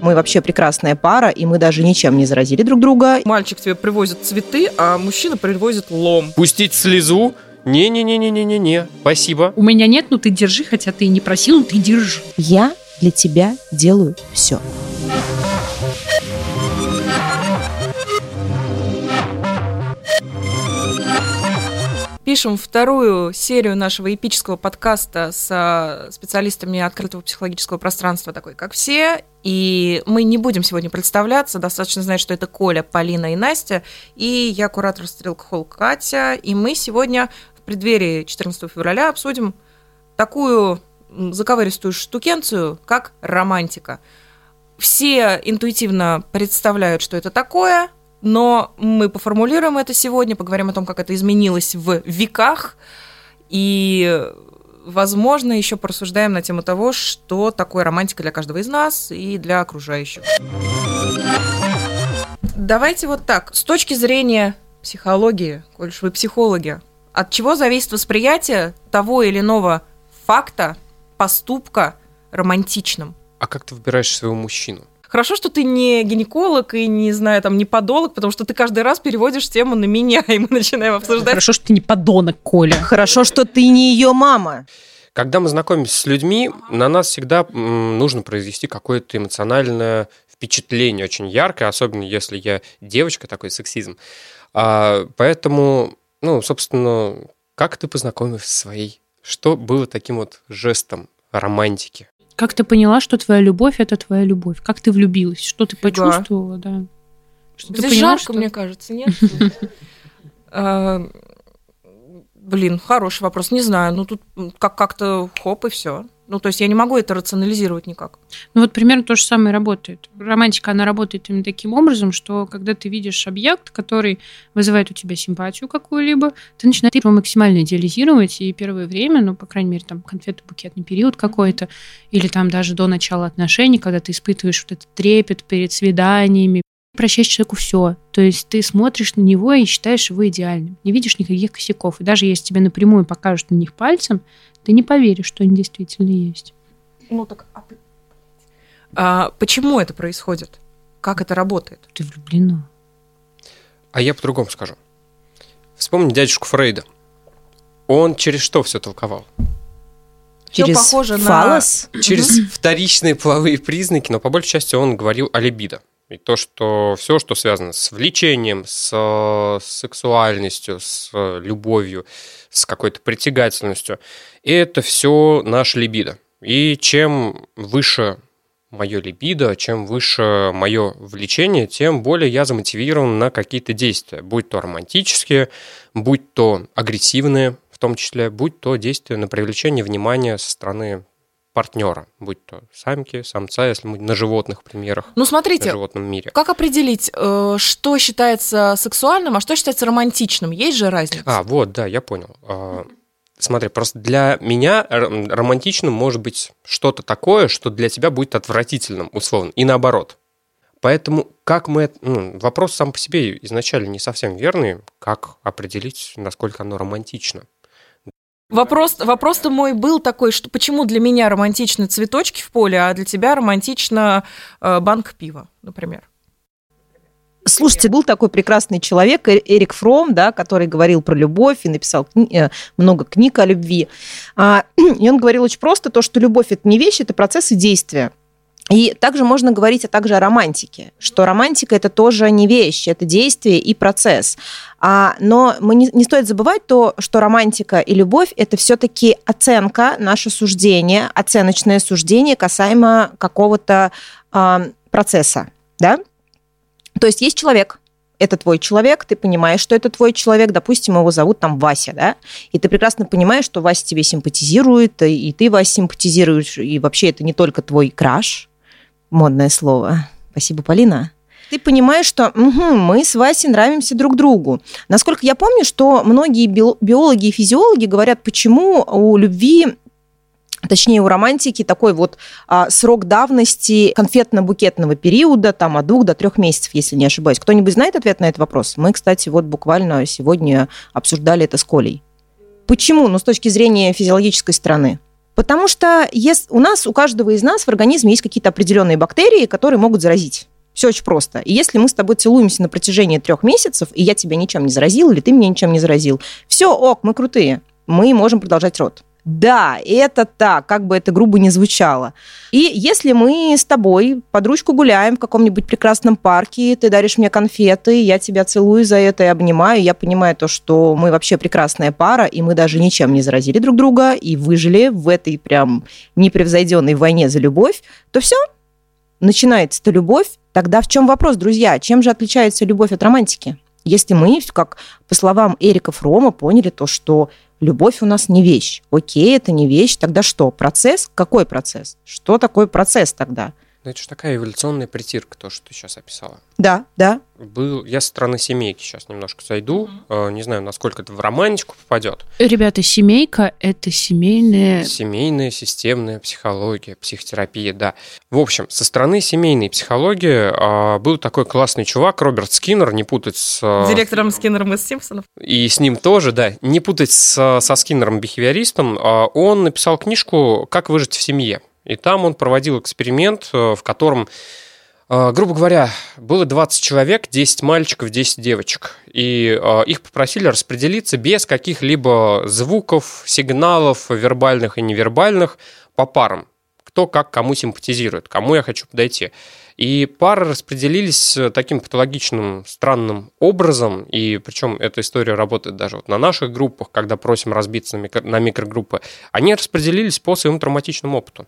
Мы вообще прекрасная пара, и мы даже ничем не заразили друг друга. Мальчик тебе привозит цветы, а мужчина привозит лом. Пустить слезу? Не-не-не-не-не-не, спасибо. У меня нет, ну ты держи, хотя ты и не просил, ну ты держи. Я для тебя делаю все. Пишем вторую серию нашего эпического подкаста с а, специалистами открытого психологического пространства, такой как все. И мы не будем сегодня представляться, достаточно знать, что это Коля, Полина и Настя. И я куратор Стрелка Холл Катя. И мы сегодня в преддверии 14 февраля обсудим такую заковыристую штукенцию, как романтика. Все интуитивно представляют, что это такое – но мы поформулируем это сегодня, поговорим о том, как это изменилось в веках, и, возможно, еще порассуждаем на тему того, что такое романтика для каждого из нас и для окружающих. Давайте вот так, с точки зрения психологии, коль уж вы психологи, от чего зависит восприятие того или иного факта, поступка романтичным? А как ты выбираешь своего мужчину? Хорошо, что ты не гинеколог и не знаю, там, не подолог, потому что ты каждый раз переводишь тему на меня, и мы начинаем обсуждать. Хорошо, что ты не подонок, Коля. Хорошо, что ты не ее мама. Когда мы знакомимся с людьми, на нас всегда нужно произвести какое-то эмоциональное впечатление очень яркое, особенно если я девочка, такой сексизм. А, поэтому, ну, собственно, как ты познакомилась со своей? Что было таким вот жестом романтики? Как ты поняла, что твоя любовь это твоя любовь? Как ты влюбилась? Что ты Фига. почувствовала, да? Что Здесь поняла, жарко, что... мне кажется, нет? А, блин, хороший вопрос. Не знаю. Ну, тут как-то хоп, и все. Ну, то есть я не могу это рационализировать никак. Ну, вот примерно то же самое работает. Романтика, она работает именно таким образом, что когда ты видишь объект, который вызывает у тебя симпатию какую-либо, ты начинаешь его максимально идеализировать, и первое время, ну, по крайней мере, там, конфетно-букетный период какой-то, или там даже до начала отношений, когда ты испытываешь вот этот трепет перед свиданиями, прощаешь человеку все. То есть ты смотришь на него и считаешь его идеальным. Не видишь никаких косяков. И даже если тебе напрямую покажут на них пальцем, ты не поверишь, что они действительно есть. Ну так, а, а почему это происходит? Как это работает? Ты влюблена. А я по-другому скажу. Вспомни дядюшку Фрейда. Он через что все толковал? Через похоже фалос? На... Через вторичные половые признаки, но по большей части он говорил о либидо. И то, что все, что связано с влечением, с, с сексуальностью, с любовью, с какой-то притягательностью, это все наше либидо. И чем выше мое либидо, чем выше мое влечение, тем более я замотивирован на какие-то действия, будь то романтические, будь то агрессивные, в том числе, будь то действия на привлечение внимания со стороны партнера, будь то самки, самца, если мы на животных примерах. Ну, смотрите, на животном мире. как определить, э, что считается сексуальным, а что считается романтичным? Есть же разница? А, вот, да, я понял. Смотри, просто для меня романтичным может быть что-то такое, что для тебя будет отвратительным, условно, и наоборот. Поэтому как мы... Ну, вопрос сам по себе изначально не совсем верный, как определить, насколько оно романтично. Вопрос, вопрос-то мой был такой, что почему для меня романтичны цветочки в поле, а для тебя романтично э, банк пива, например? Слушайте, был такой прекрасный человек, э, Эрик Фром, да, который говорил про любовь и написал кни- э, много книг о любви. А, и он говорил очень просто то, что любовь это не вещь, это процесс и действие. И также можно говорить а также о романтике, что романтика это тоже не вещь, это действие и процесс. А, но мы не, не стоит забывать то, что романтика и любовь это все-таки оценка, наше суждение, оценочное суждение касаемо какого-то а, процесса, да? То есть есть человек, это твой человек, ты понимаешь, что это твой человек, допустим, его зовут там Вася, да, и ты прекрасно понимаешь, что Вася тебе симпатизирует, и ты Вася симпатизируешь, и вообще это не только твой краш, модное слово. Спасибо, Полина. Ты понимаешь, что угу, мы с Васей нравимся друг другу. Насколько я помню, что многие биологи и физиологи говорят, почему у любви точнее у романтики такой вот а, срок давности конфетно-букетного периода, там от двух до трех месяцев, если не ошибаюсь. Кто-нибудь знает ответ на этот вопрос? Мы, кстати, вот буквально сегодня обсуждали это с Колей. Почему? Ну, с точки зрения физиологической стороны. Потому что если, у нас, у каждого из нас в организме есть какие-то определенные бактерии, которые могут заразить. Все очень просто. И если мы с тобой целуемся на протяжении трех месяцев, и я тебя ничем не заразил, или ты меня ничем не заразил, все, ок, мы крутые. Мы можем продолжать род. Да, это так, как бы это грубо не звучало. И если мы с тобой под ручку гуляем в каком-нибудь прекрасном парке, ты даришь мне конфеты, я тебя целую за это и обнимаю, я понимаю то, что мы вообще прекрасная пара, и мы даже ничем не заразили друг друга, и выжили в этой прям непревзойденной войне за любовь, то все, начинается-то любовь. Тогда в чем вопрос, друзья? Чем же отличается любовь от романтики? Если мы, как по словам Эрика Фрома, поняли то, что любовь у нас не вещь. Окей, это не вещь, тогда что? Процесс? Какой процесс? Что такое процесс тогда? Ну, это же такая эволюционная притирка, то, что ты сейчас описала. Да, да. Был, я со стороны семейки сейчас немножко зайду. Mm-hmm. Не знаю, насколько это в романтику попадет. Ребята, семейка – это семейная... Семейная системная психология, психотерапия, да. В общем, со стороны семейной психологии а, был такой классный чувак, Роберт Скиннер, не путать с... А, Директором Скиннером из Симпсонов. И с ним тоже, да. Не путать с, со Скиннером-бихевиористом. Он написал книжку «Как выжить в семье». И там он проводил эксперимент, э, в котором, э, грубо говоря, было 20 человек, 10 мальчиков, 10 девочек. И э, их попросили распределиться без каких-либо звуков, сигналов, вербальных и невербальных, по парам. Кто как кому симпатизирует, кому я хочу подойти. И пары распределились таким патологичным, странным образом, и причем эта история работает даже вот на наших группах, когда просим разбиться на, микро, на микрогруппы, они распределились по своему травматичному опыту.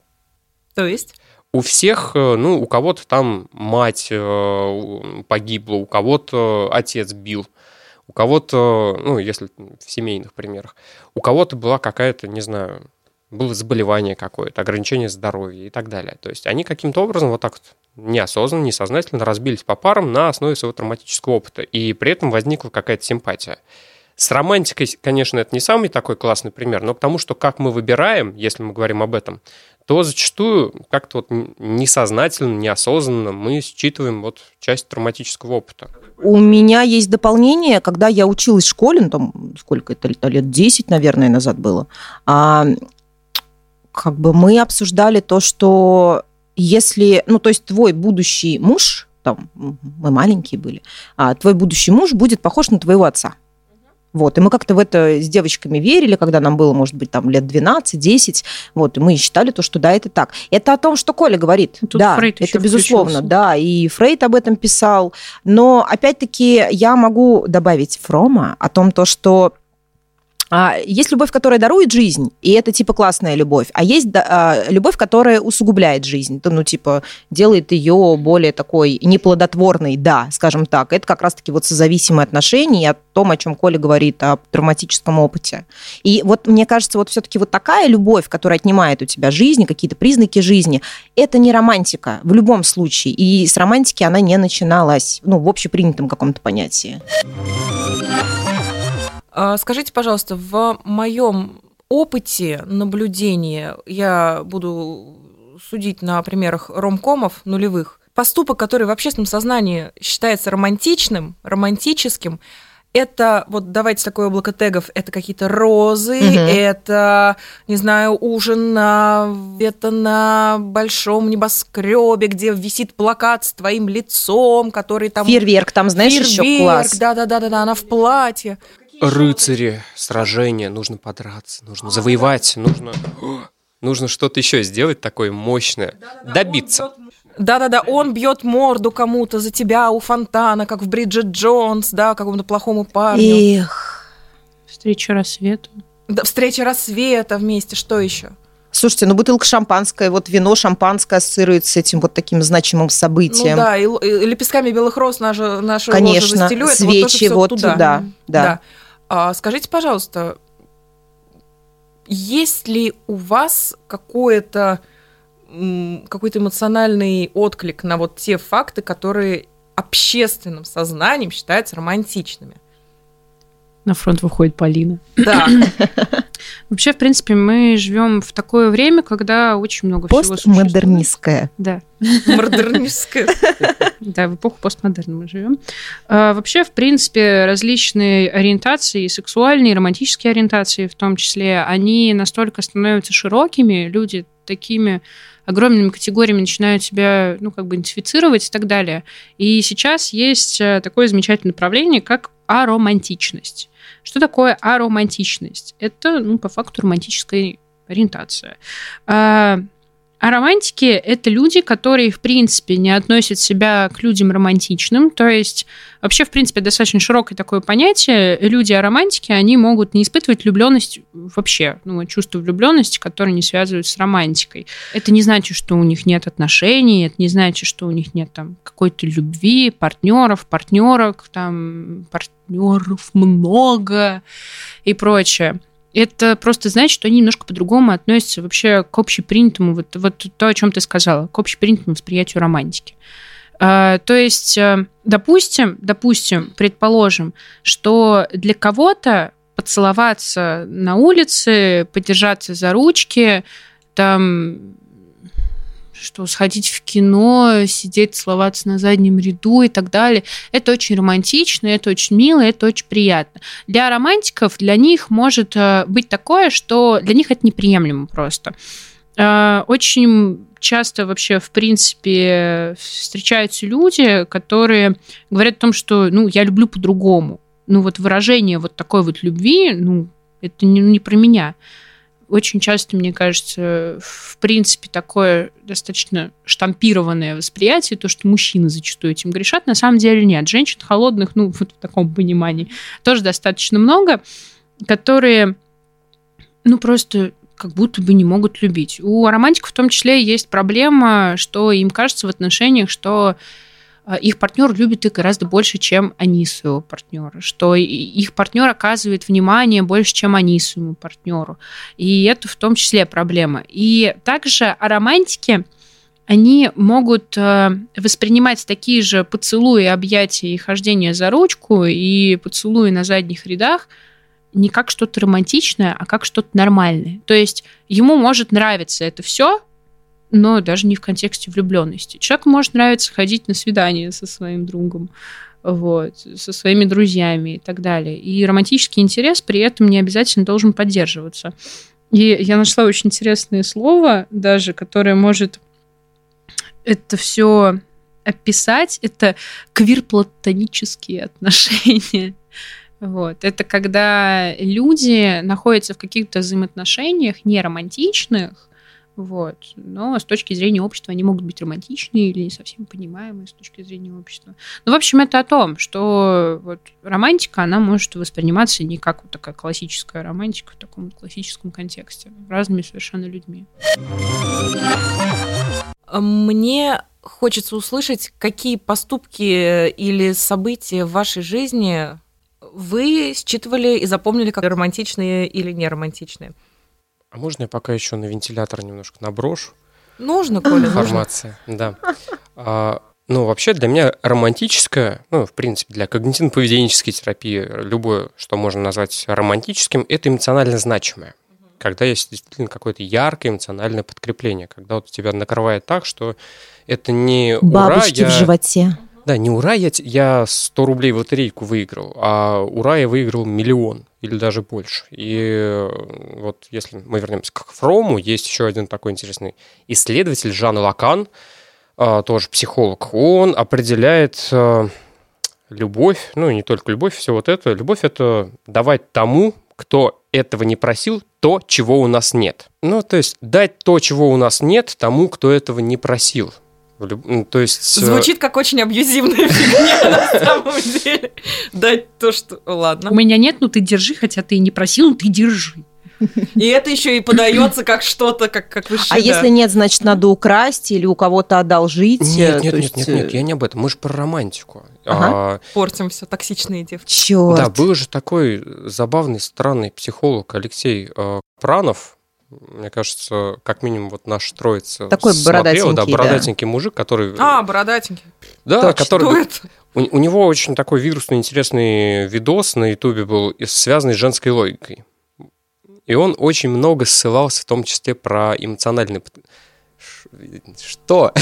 То есть? У всех, э, ну, у кого-то там мать э, погибла, у кого-то отец бил, у кого-то, ну, если в семейных примерах, у кого-то была какая-то, не знаю, было заболевание какое-то, ограничение здоровья и так далее. То есть они каким-то образом вот так вот неосознанно, несознательно разбились по парам на основе своего травматического опыта. И при этом возникла какая-то симпатия. С романтикой, конечно, это не самый такой классный пример, но потому что как мы выбираем, если мы говорим об этом, то зачастую как-то вот несознательно, неосознанно мы считываем вот часть травматического опыта. У меня есть дополнение, когда я училась в школе, ну там сколько это лет, 10, наверное, назад было, а, как бы мы обсуждали то, что если, ну то есть твой будущий муж, там мы маленькие были, а твой будущий муж будет похож на твоего отца. Вот, и мы как-то в это с девочками верили, когда нам было, может быть, там лет 12-10, вот, и мы считали то, что да, это так. Это о том, что Коля говорит. Тут да, Фрейд это безусловно, включился. да, и Фрейд об этом писал, но опять-таки я могу добавить Фрома о том, то, что а, есть любовь, которая дарует жизнь, и это типа классная любовь, а есть а, любовь, которая усугубляет жизнь, ну типа делает ее более такой неплодотворной, да, скажем так. Это как раз-таки вот созависимые отношения и о том, о чем Коля говорит, о травматическом опыте. И вот мне кажется, вот все-таки вот такая любовь, которая отнимает у тебя жизнь, какие-то признаки жизни, это не романтика в любом случае. И с романтики она не начиналась, ну, в общепринятом каком-то понятии. А, скажите, пожалуйста, в моем опыте наблюдения я буду судить на примерах ромкомов нулевых. Поступок, который в общественном сознании считается романтичным, романтическим, это вот давайте такое облако тегов, это какие-то розы, угу. это, не знаю, ужин на где-то на большом небоскребе, где висит плакат с твоим лицом, который там... Фейерверк, там, знаешь, Фейерверк, еще класс. Да-да-да, она в платье рыцари, сражения, нужно подраться, нужно завоевать, нужно, нужно что-то еще сделать такое мощное, добиться. Да-да-да, он бьет морду кому-то за тебя у фонтана, как в Бриджит Джонс, да, какому-то плохому парню. Эх. Встреча рассвета. Да, встреча рассвета вместе, что еще? Слушайте, ну бутылка шампанское, вот вино шампанское ассоциируется с этим вот таким значимым событием. Ну да, и, и лепестками белых роз наша, наша Конечно, застелю, свечи вот, вот туда. туда. Да. да. А скажите, пожалуйста, есть ли у вас какое-то какой-то эмоциональный отклик на вот те факты, которые общественным сознанием считаются романтичными? На фронт выходит Полина. Да. Вообще, в принципе, мы живем в такое время, когда очень много всего существует. Постмодернистское. Да. Модернистское. Да, в эпоху постмодерна мы живем. А, вообще, в принципе, различные ориентации, сексуальные, романтические ориентации в том числе, они настолько становятся широкими, люди такими огромными категориями начинают себя, ну, как бы идентифицировать и так далее. И сейчас есть э, такое замечательное направление, как аромантичность. Что такое аромантичность? Это, ну, по факту, романтическая ориентация. А, романтики — это люди, которые, в принципе, не относят себя к людям романтичным. То есть вообще, в принципе, достаточно широкое такое понятие. Люди романтики, они могут не испытывать влюбленность вообще, ну, чувство влюбленности, которое не связывают с романтикой. Это не значит, что у них нет отношений, это не значит, что у них нет там какой-то любви, партнеров, партнерок, там партнеров много и прочее это просто значит, что они немножко по-другому относятся вообще к общепринятому, вот, вот то, о чем ты сказала, к общепринятому восприятию романтики. А, то есть, э, допустим, допустим, предположим, что для кого-то поцеловаться на улице, подержаться за ручки, там что сходить в кино, сидеть, целоваться на заднем ряду и так далее. Это очень романтично, это очень мило, это очень приятно. Для романтиков, для них может э, быть такое, что для них это неприемлемо просто. Э, очень часто вообще, в принципе, встречаются люди, которые говорят о том, что, ну, я люблю по-другому. Ну, вот выражение вот такой вот любви, ну, это не, не про меня очень часто, мне кажется, в принципе, такое достаточно штампированное восприятие, то, что мужчины зачастую этим грешат, на самом деле нет. Женщин холодных, ну, вот в таком понимании, тоже достаточно много, которые, ну, просто как будто бы не могут любить. У романтиков в том числе есть проблема, что им кажется в отношениях, что их партнер любит их гораздо больше, чем они своего партнера, что их партнер оказывает внимание больше, чем они своему партнеру. И это в том числе проблема. И также о романтике они могут э, воспринимать такие же поцелуи, объятия и хождение за ручку и поцелуи на задних рядах не как что-то романтичное, а как что-то нормальное. То есть ему может нравиться это все, но даже не в контексте влюбленности. Человеку может нравиться ходить на свидание со своим другом, вот, со своими друзьями и так далее. И романтический интерес при этом не обязательно должен поддерживаться. И я нашла очень интересное слово, даже, которое может это все описать. Это квир-платонические отношения. Вот. Это когда люди находятся в каких-то взаимоотношениях не романтичных, вот. Но с точки зрения общества они могут быть романтичные или не совсем понимаемые с точки зрения общества. Ну, в общем, это о том, что вот романтика, она может восприниматься не как вот такая классическая романтика в таком классическом контексте, разными совершенно людьми. Мне хочется услышать, какие поступки или события в вашей жизни вы считывали и запомнили как романтичные или неромантичные. А можно я пока еще на вентилятор немножко наброшу? Нужно, Коля, Информация, да. А, ну, вообще для меня романтическое, ну, в принципе, для когнитивно-поведенческой терапии любое, что можно назвать романтическим, это эмоционально значимое. Когда есть действительно какое-то яркое эмоциональное подкрепление, когда вот тебя накрывает так, что это не Бабочки ура, я... в животе. Да, не ура, я, я 100 рублей в лотерейку выиграл, а ура, я выиграл миллион или даже больше. И э, вот если мы вернемся к Фрому, есть еще один такой интересный исследователь, Жан Лакан, э, тоже психолог. Он определяет э, любовь, ну и не только любовь, все вот это. Любовь – это давать тому, кто этого не просил, то, чего у нас нет. Ну, то есть дать то, чего у нас нет, тому, кто этого не просил. Ну, то есть... Э, Звучит как очень абьюзивная фигня на самом деле. Дать то, что... Ладно. У меня нет, ну ты держи, хотя ты и не просил, ну ты держи. И это еще и подается как что-то, как, как высшее. А если нет, значит, надо украсть или у кого-то одолжить? Нет, нет, нет, нет, нет, я не об этом. Мы же про романтику. Ага. А, Портим все, токсичные девки. Черт. Да, был же такой забавный, странный психолог Алексей э, Пранов, мне кажется, как минимум вот наш троица Такой смотрела, да, бородатенький да. мужик, который... А, бородатенький. Да, Точно. который... Что это? У, у него очень такой вирусный интересный видос на Ютубе был, связанный с женской логикой. И он очень много ссылался, в том числе про эмоциональный... Что?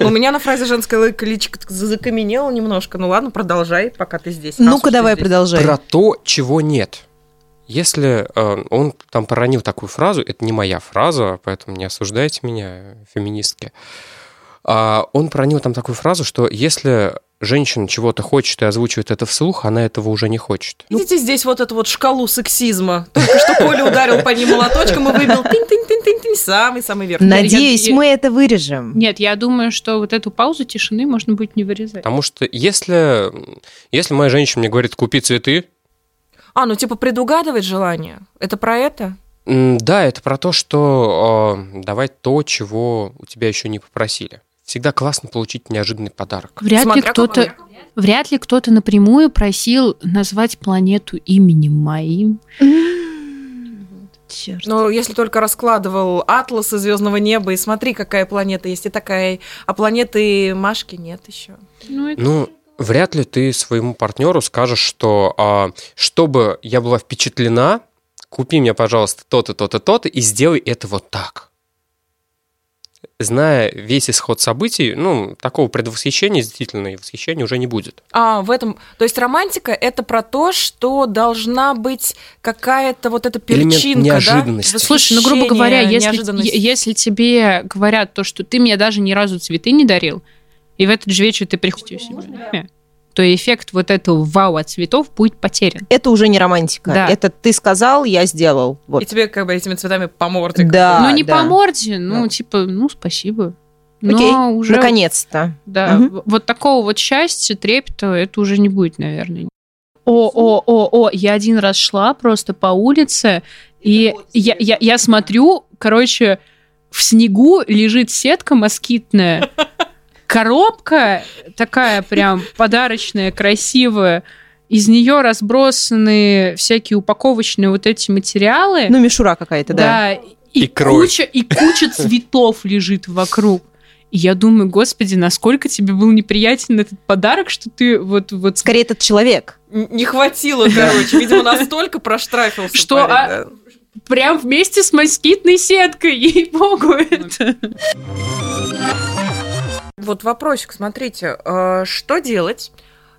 У меня на фразе женская логика личико закаменело немножко. Ну ладно, продолжай, пока ты здесь. Ну-ка давай продолжай. Про то, чего нет. Если э, он там поронил такую фразу, это не моя фраза, поэтому не осуждайте меня, феминистки. А он проронил там такую фразу, что если женщина чего-то хочет и озвучивает это вслух, она этого уже не хочет. Видите здесь вот эту вот шкалу сексизма. Только что Коля ударил по ней молоточком и выбил тынь-тынь-тынь-тынь, самый-самый верх. Надеюсь, мы это вырежем. Нет, я думаю, что вот эту паузу тишины можно будет не вырезать. Потому что если, если моя женщина мне говорит, купи цветы, а, ну типа предугадывать желание. Это про это? Да, это про то, что э, давать то, чего у тебя еще не попросили. Всегда классно получить неожиданный подарок. Вряд Смотря ли кто-то, вряд ли кто-то напрямую просил назвать планету именем моим. Черт. Но если только раскладывал атласы звездного неба и смотри, какая планета есть и такая, а планеты Машки нет еще. Ну, это... ну вряд ли ты своему партнеру скажешь, что а, чтобы я была впечатлена, купи мне, пожалуйста, то-то, то-то, то-то и сделай это вот так. Зная весь исход событий, ну, такого предвосхищения, действительно, восхищения уже не будет. А, в этом... То есть романтика — это про то, что должна быть какая-то вот эта перчинка, Элемент неожиданности. да? Слушай, ну, грубо говоря, если, если тебе говорят то, что ты мне даже ни разу цветы не дарил, и в этот же вечер ты приходишь у себя, то эффект вот этого вау от цветов будет потерян. Это уже не романтика. Да. Это ты сказал, я сделал. Вот. И тебе как бы этими цветами по морде. Да. Ну, не да. по морде, ну, да. типа, ну, спасибо. Но Окей, уже... наконец-то. Да, угу. вот такого вот счастья, трепета, это уже не будет, наверное. О, о, о, о, я один раз шла просто по улице, и я, я, я смотрю, короче, в снегу лежит сетка москитная, коробка такая прям подарочная, красивая. Из нее разбросаны всякие упаковочные вот эти материалы. Ну, мишура какая-то, да. Да, и, и куча, и куча цветов лежит вокруг. И я думаю, господи, насколько тебе был неприятен этот подарок, что ты вот... вот... Скорее, этот человек. Не хватило, короче. Видимо, настолько проштрафился. Что а... прям вместе с москитной сеткой, ей-богу, это... Вот вопросик, смотрите, э, что делать,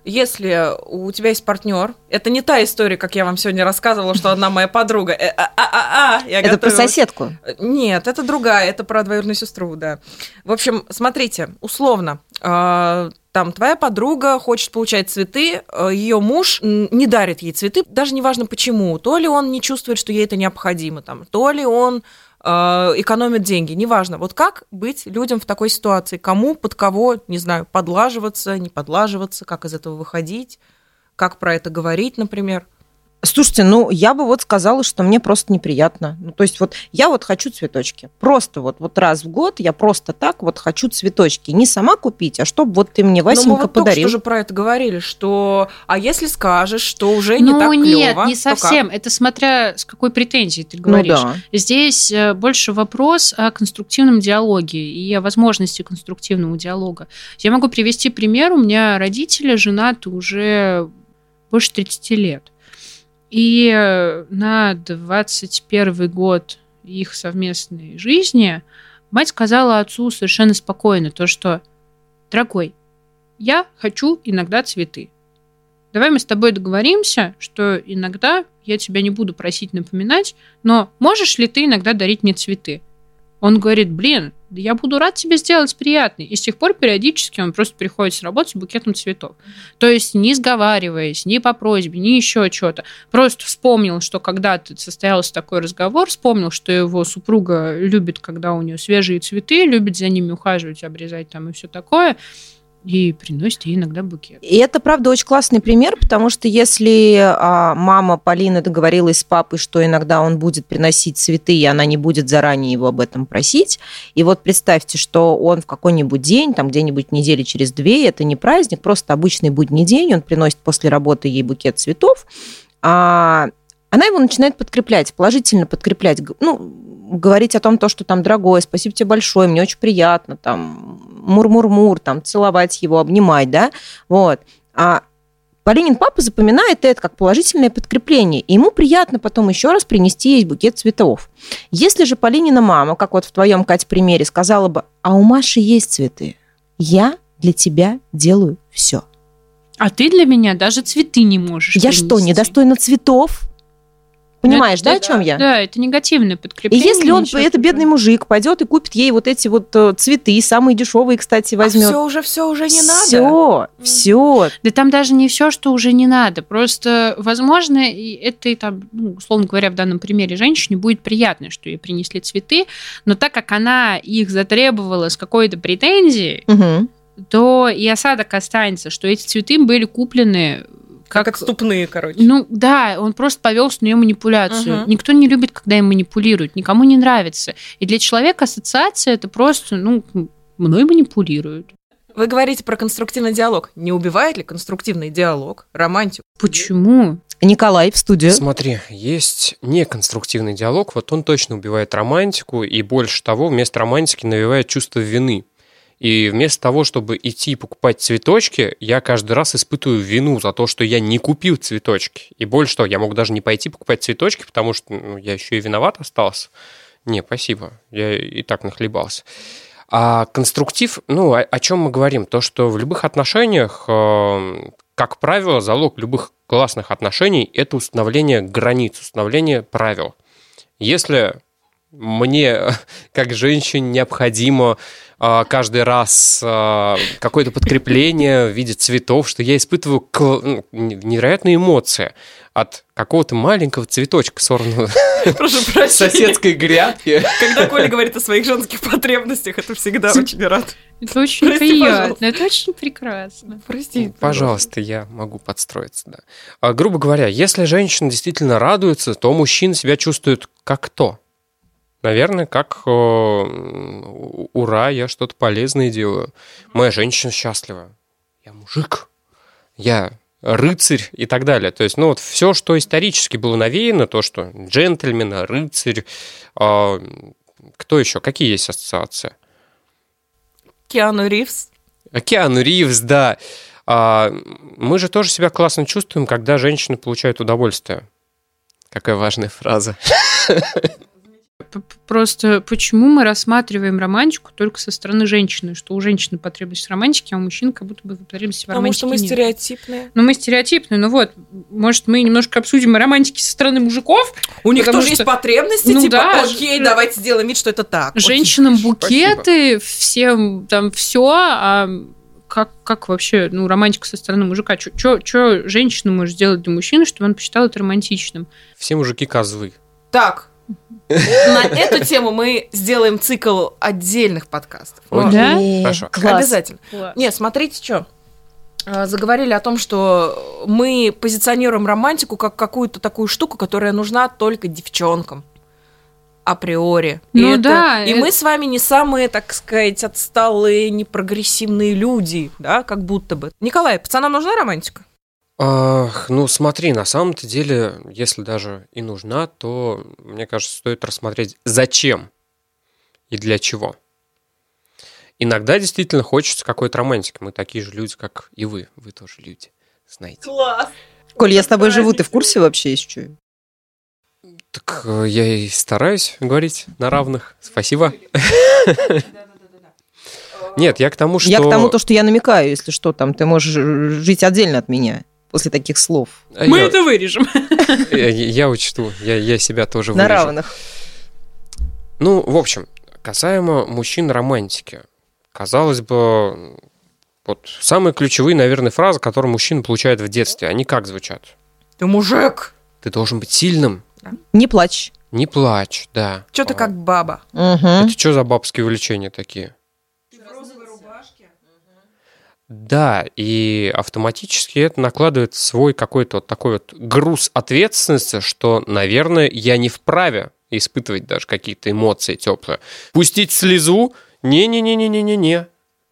если у тебя есть партнер, это не та история, как я вам сегодня рассказывала, что одна моя подруга. Э, а, а, а, а, это про соседку? Нет, это другая, это про двоюродную сестру, да. В общем, смотрите, условно, э, там твоя подруга хочет получать цветы, ее муж не дарит ей цветы, даже неважно почему. То ли он не чувствует, что ей это необходимо, там, то ли он Э, экономят деньги, неважно. Вот как быть людям в такой ситуации? Кому, под кого, не знаю, подлаживаться, не подлаживаться, как из этого выходить, как про это говорить, например? Слушайте, ну я бы вот сказала, что мне просто неприятно. Ну, то есть вот я вот хочу цветочки. Просто вот, вот раз в год я просто так вот хочу цветочки. Не сама купить, а чтобы вот ты мне, Васенька, Но мы вот подарил. Только что же про это говорили, что а если скажешь, что уже не ну, так нет, клево, не совсем. Это смотря с какой претензией ты говоришь. Ну, да. Здесь э, больше вопрос о конструктивном диалоге и о возможности конструктивного диалога. Я могу привести пример. У меня родители женаты уже больше 30 лет. И э, на 21 год их совместной жизни мать сказала отцу совершенно спокойно то, что «Дорогой, я хочу иногда цветы. Давай мы с тобой договоримся, что иногда я тебя не буду просить напоминать, но можешь ли ты иногда дарить мне цветы?» Он говорит, блин, я буду рад тебе сделать приятный. И с тех пор периодически он просто приходит с работы с букетом цветов. То есть не сговариваясь, ни по просьбе, ни еще что-то. Просто вспомнил, что когда-то состоялся такой разговор, вспомнил, что его супруга любит, когда у нее свежие цветы, любит за ними ухаживать, обрезать там и все такое и приносит ей иногда букет. И это, правда, очень классный пример, потому что если а, мама Полина договорилась с папой, что иногда он будет приносить цветы, и она не будет заранее его об этом просить, и вот представьте, что он в какой-нибудь день, там где-нибудь недели через две, это не праздник, просто обычный будний день, он приносит после работы ей букет цветов, а она его начинает подкреплять, положительно подкреплять, ну, говорить о том, то, что там дорогое, спасибо тебе большое, мне очень приятно, там, мур-мур-мур, там, целовать его, обнимать, да, вот. А Полинин папа запоминает это как положительное подкрепление, и ему приятно потом еще раз принести ей букет цветов. Если же Полинина мама, как вот в твоем, Кать, примере, сказала бы, а у Маши есть цветы, я для тебя делаю все. А ты для меня даже цветы не можешь Я принести. что, недостойна цветов? Понимаешь, да, о чем я? Да, это негативное И подкрепление. если он, это бедный мужик, пойдет и купит ей вот эти вот э, цветы, самые дешевые, кстати, возьмет. все уже, все уже не надо. Все, все. Да там даже не все, что уже не надо. Просто, возможно, и это, и там, ну, условно говоря, в данном примере женщине будет приятно, что ей принесли цветы, но так как она их затребовала с какой-то претензией, Мгм. то и осадок останется, что эти цветы были куплены Как отступные, короче. Ну да, он просто повелся на ее манипуляцию. Мгм. Никто не любит, когда им манипулируют, никому не нравится. И для человека ассоциация это просто, ну, мной манипулируют. Вы говорите про конструктивный диалог. Не убивает ли конструктивный диалог романтику? Почему? Николай в студию. Смотри, есть неконструктивный диалог, вот он точно убивает романтику, и больше того, вместо романтики навевает чувство вины. И вместо того, чтобы идти покупать цветочки, я каждый раз испытываю вину за то, что я не купил цветочки. И больше того, я мог даже не пойти покупать цветочки, потому что ну, я еще и виноват остался. Не, спасибо, я и так нахлебался. А конструктив, ну, о, о чем мы говорим? То, что в любых отношениях, э, как правило, залог любых классных отношений – это установление границ, установление правил. Если мне, как женщине, необходимо каждый раз а, какое-то подкрепление в виде цветов, что я испытываю ну, невероятные эмоции от какого-то маленького цветочка, сорванного с соседской грядки. Когда Коля говорит о своих женских потребностях, это всегда очень рад. Это очень Прости, приятно, пожалуйста. это очень прекрасно. Прости. Пожалуйста, я могу подстроиться, да. А, грубо говоря, если женщина действительно радуется, то мужчина себя чувствует как кто? Наверное, как э, ура, я что-то полезное делаю. Моя женщина счастлива. Я мужик. Я рыцарь и так далее. То есть, ну вот все, что исторически было навеяно, то, что джентльмен, рыцарь, э, кто еще? Какие есть ассоциации? Киану Ривз. Киану Ривз, да. А, мы же тоже себя классно чувствуем, когда женщины получают удовольствие. Какая важная фраза. Просто почему мы рассматриваем романтику только со стороны женщины, что у женщины потребность в романтике, а у мужчин как будто бы потребности в Потому романтике что мы нет. стереотипные. Ну, мы стереотипные, ну вот, может, мы немножко обсудим о романтике со стороны мужиков? У них Потому тоже что- есть потребности, Ну типа, да, окей, ж- давайте сделаем вид, что это так. Окей. Женщинам букеты, всем там все, а как, как вообще, ну, романтика со стороны мужика? Что женщина может сделать для мужчины, чтобы он посчитал это романтичным? Все мужики козлы. Так, на эту тему мы сделаем цикл отдельных подкастов. Окей. Да? Хорошо. класс. Обязательно. Нет, смотрите, что. Заговорили о том, что мы позиционируем романтику как какую-то такую штуку, которая нужна только девчонкам. Априори. И Ну это- да, И это- мы с вами не самые, так сказать, отсталые, непрогрессивные люди, да, как будто бы. Николай, пацанам нужна романтика? Ах, ну смотри, на самом-то деле, если даже и нужна, то, мне кажется, стоит рассмотреть, зачем и для чего. Иногда действительно хочется какой-то романтики. Мы такие же люди, как и вы. Вы тоже люди, знаете. Класс! Коль, я с тобой живу, ты в курсе вообще еще? Так э, я и стараюсь говорить на равных. Спасибо. Нет, я к тому, что... Я к тому, то, что я намекаю, если что, там ты можешь жить отдельно от меня после таких слов. Мы Я- это вырежем. Я, я учту, я, я себя тоже На вырежу. равных. Ну, в общем, касаемо мужчин романтики. Казалось бы, вот самые ключевые, наверное, фразы, которые мужчина получает в детстве, они как звучат? Ты мужик! Ты должен быть сильным, Не плачь. не плачь, да. Что ты А, как баба? Мгм. Это что за бабские увлечения такие? Да, и автоматически это накладывает свой какой-то вот такой вот груз ответственности, что, наверное, я не вправе испытывать даже какие-то эмоции теплые. Пустить слезу? Не-не-не-не-не-не-не.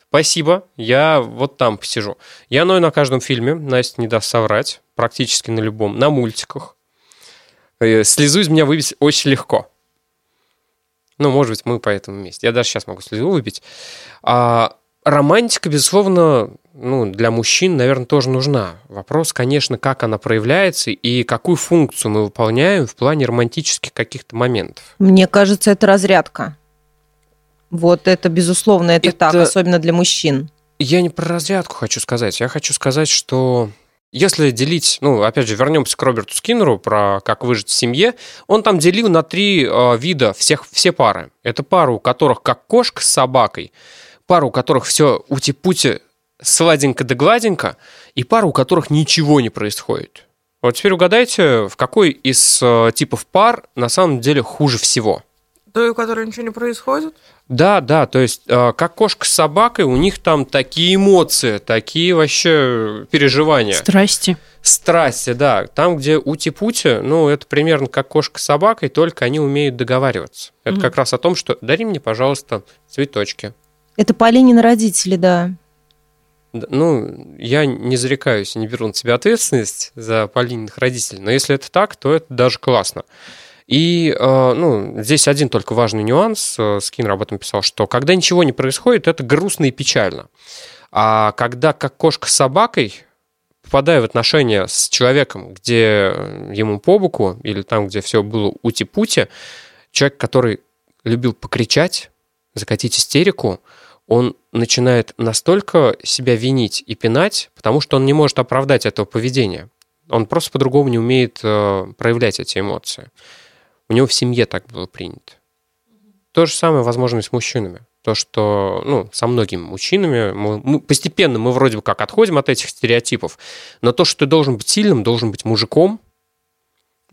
Спасибо, я вот там посижу. Я ною на каждом фильме, Настя не даст соврать, практически на любом, на мультиках. Э, Слезу из меня выбить очень легко. Ну, может быть, мы поэтому вместе. Я даже сейчас могу слезу выпить. А, романтика, безусловно, ну, для мужчин, наверное, тоже нужна. Вопрос, конечно, как она проявляется и какую функцию мы выполняем в плане романтических каких-то моментов. Мне кажется, это разрядка. Вот это, безусловно, это, это... так, особенно для мужчин. Я не про разрядку хочу сказать. Я хочу сказать, что если делить, ну, опять же, вернемся к Роберту Скиннеру про как выжить в семье, он там делил на три э, вида всех, все пары. Это пары, у которых как кошка с собакой, пара, у которых все ути-пути сладенько да гладенько, и пара, у которых ничего не происходит. Вот теперь угадайте, в какой из э, типов пар на самом деле хуже всего? Той, у которой ничего не происходит? Да, да, то есть э, как кошка с собакой, у них там такие эмоции, такие вообще переживания. Страсти. Страсти, да. Там, где ути-пути, ну, это примерно как кошка с собакой, только они умеют договариваться. Это mm-hmm. как раз о том, что дари мне, пожалуйста, цветочки. Это Полинин родители, да. Ну, я не зарекаюсь, не беру на себя ответственность за Полининых родителей, но если это так, то это даже классно. И э, ну, здесь один только важный нюанс, э, Скиннер об этом писал, что когда ничего не происходит, это грустно и печально. А когда как кошка с собакой, попадая в отношения с человеком, где ему по боку, или там, где все было ути-пути, человек, который любил покричать, закатить истерику, он начинает настолько себя винить и пинать, потому что он не может оправдать этого поведения. Он просто по-другому не умеет э, проявлять эти эмоции. У него в семье так было принято. То же самое, возможно, и с мужчинами. То, что ну, со многими мужчинами мы, мы, постепенно мы вроде бы как отходим от этих стереотипов, но то, что ты должен быть сильным, должен быть мужиком,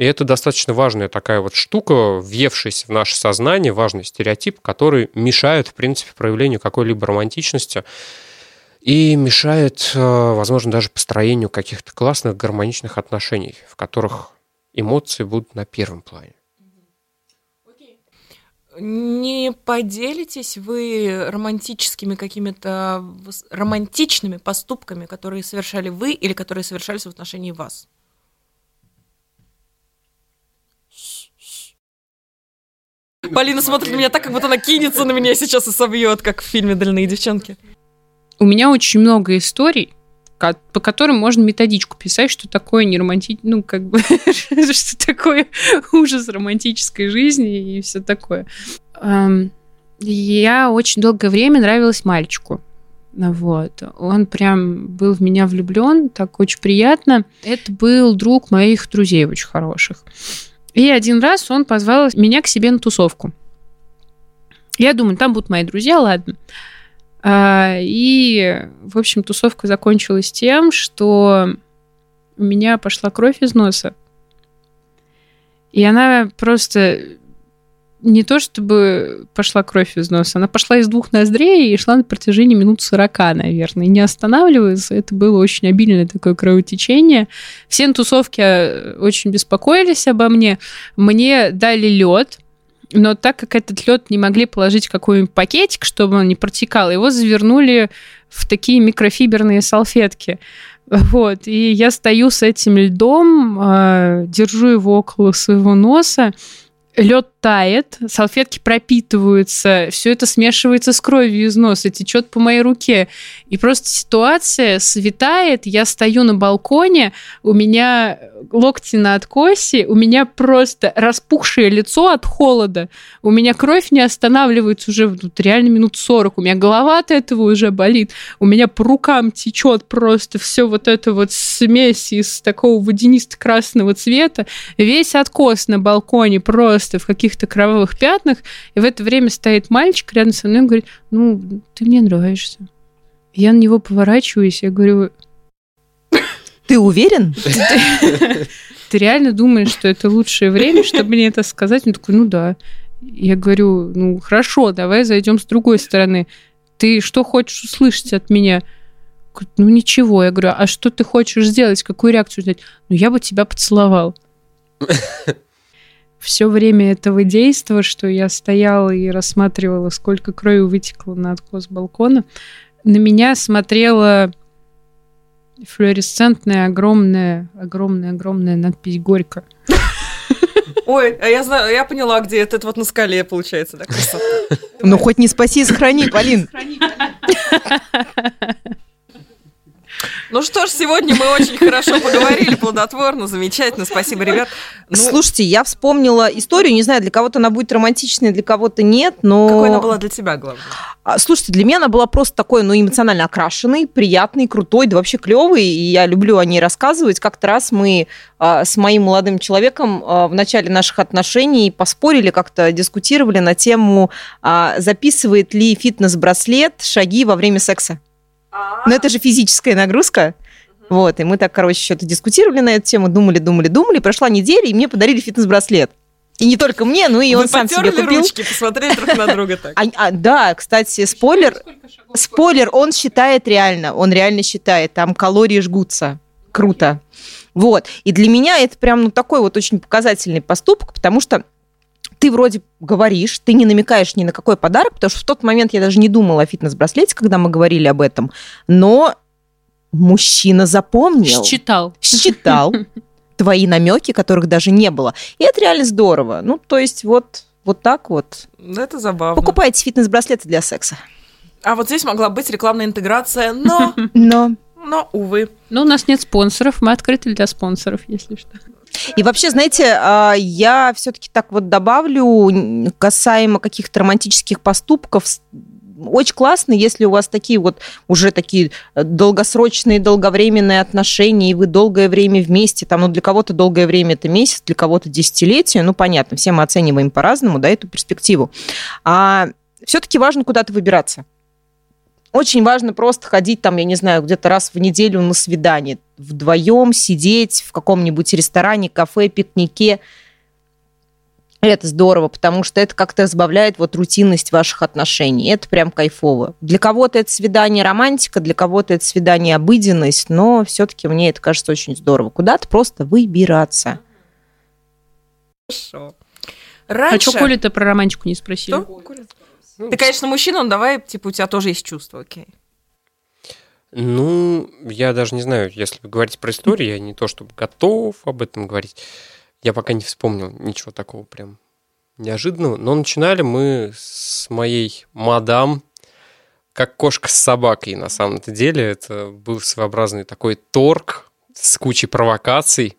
и это достаточно важная такая вот штука, въевшаяся в наше сознание, важный стереотип, который мешает, в принципе, проявлению какой-либо романтичности и мешает, э, возможно, даже построению каких-то классных гармоничных отношений, в которых эмоции будут на первом плане. Не поделитесь вы романтическими какими-то романтичными поступками, которые совершали вы или которые совершались в отношении вас? Полина смотрит на меня так, как будто она кинется на меня сейчас и собьет, как в фильме «Дальные девчонки». У меня очень много историй, по которым можно методичку писать, что такое не романтично, ну, как бы, что такое ужас романтической жизни и все такое. Я очень долгое время нравилась мальчику. Вот. Он прям был в меня влюблен, так очень приятно. Это был друг моих друзей очень хороших. И один раз он позвал меня к себе на тусовку. Я думаю, там будут мои друзья, ладно. А, и, в общем, тусовка закончилась тем, что у меня пошла кровь из носа. И она просто не то чтобы пошла кровь из носа, она пошла из двух ноздрей и шла на протяжении минут 40, наверное, и не останавливаясь. Это было очень обильное такое кровотечение. Все на тусовке э, очень беспокоились обо мне. Мне дали лед, но так как этот лед не могли положить в какой-нибудь пакетик, чтобы он не протекал, его завернули в такие микрофиберные салфетки. Вот, и я стою с этим льдом, э, держу его около своего носа, лед тает, салфетки пропитываются, все это смешивается с кровью из носа, течет по моей руке. И просто ситуация светает, я стою на балконе, у меня локти на откосе, у меня просто распухшее лицо от холода, у меня кровь не останавливается уже вот, реально минут 40, у меня голова от этого уже болит, у меня по рукам течет просто все вот это вот смесь из такого водянисто-красного цвета, весь откос на балконе просто в каких-то кровавых пятнах, и в это время стоит мальчик рядом со мной и говорит, ну, ты мне нравишься. Я на него поворачиваюсь, я говорю... Ты уверен? Ты реально думаешь, что это лучшее время, чтобы мне это сказать? Он такой, ну да. Я говорю, ну хорошо, давай зайдем с другой стороны. Ты что хочешь услышать от меня? Ну ничего. Я говорю, а что ты хочешь сделать? Какую реакцию сделать? Ну я бы тебя поцеловал все время этого действия, что я стояла и рассматривала, сколько крови вытекло на откос балкона, на меня смотрела флуоресцентная огромная, огромная, огромная надпись «Горько». Ой, а я знаю, я поняла, где это, это вот на скале получается, да, Ну, хоть не спаси, сохрани, Полин. Ну что ж, сегодня мы очень хорошо поговорили, плодотворно, замечательно. Спасибо, ребят. Ну, Слушайте, я вспомнила историю, не знаю, для кого-то она будет романтичной, для кого-то нет, но... какой она была для тебя, главное? А, Слушайте, для меня она была просто такой, ну, эмоционально окрашенной, приятной, крутой, да вообще клевой, и я люблю о ней рассказывать. Как-то раз мы а, с моим молодым человеком а, в начале наших отношений поспорили, как-то дискутировали на тему, записывает ли фитнес-браслет шаги во время секса. Но это же физическая нагрузка. Вот, и мы так, короче, что-то дискутировали на эту тему, думали, думали, думали. Прошла неделя, и мне подарили фитнес-браслет. И не только мне, но и он Вы сам себе купил. ручки, посмотрели друг на друга так. А- а, да, кстати, спойлер, спойлер, он считает реально, он реально считает, там калории жгутся. Круто. Вот. И для меня это прям ну, такой вот очень показательный поступок, потому что ты вроде говоришь, ты не намекаешь ни на какой подарок, потому что в тот момент я даже не думала о фитнес-браслете, когда мы говорили об этом, но мужчина запомнил, Считал. считал твои намеки, которых даже не было. И это реально здорово. Ну, то есть вот, вот так вот. Ну, Это забавно. Покупайте фитнес-браслеты для секса. А вот здесь могла быть рекламная интеграция, но, Но но, увы. Но у нас нет спонсоров, мы открыты для спонсоров, если что. И вообще, знаете, а, я все-таки так вот добавлю касаемо каких-то романтических поступков. Очень классно, если у вас такие вот уже такие э, долгосрочные, долговременные отношения, и вы долгое время вместе, там, ну, для кого-то долгое время это месяц, для кого-то десятилетие, ну, понятно, все мы оцениваем по-разному, да, эту перспективу. А все-таки важно куда-то выбираться. Очень важно просто ходить там, я не знаю, где-то раз в неделю на свидание, вдвоем сидеть в каком-нибудь ресторане, кафе, пикнике. Это здорово, потому что это как-то избавляет вот рутинность ваших отношений. Это прям кайфово. Для кого-то это свидание романтика, для кого-то это свидание обыденность, но все-таки мне это кажется очень здорово. Куда-то просто выбираться. Хорошо. А Раньше... что Коля-то про романтику не спросил? Что? Ты, конечно, мужчина, но давай, типа, у тебя тоже есть чувства, окей. Ну, я даже не знаю, если вы говорите про историю, я не то чтобы готов об этом говорить. Я пока не вспомнил ничего такого прям неожиданного. Но начинали мы с моей мадам, как кошка с собакой, на самом-то деле. Это был своеобразный такой торг с кучей провокаций.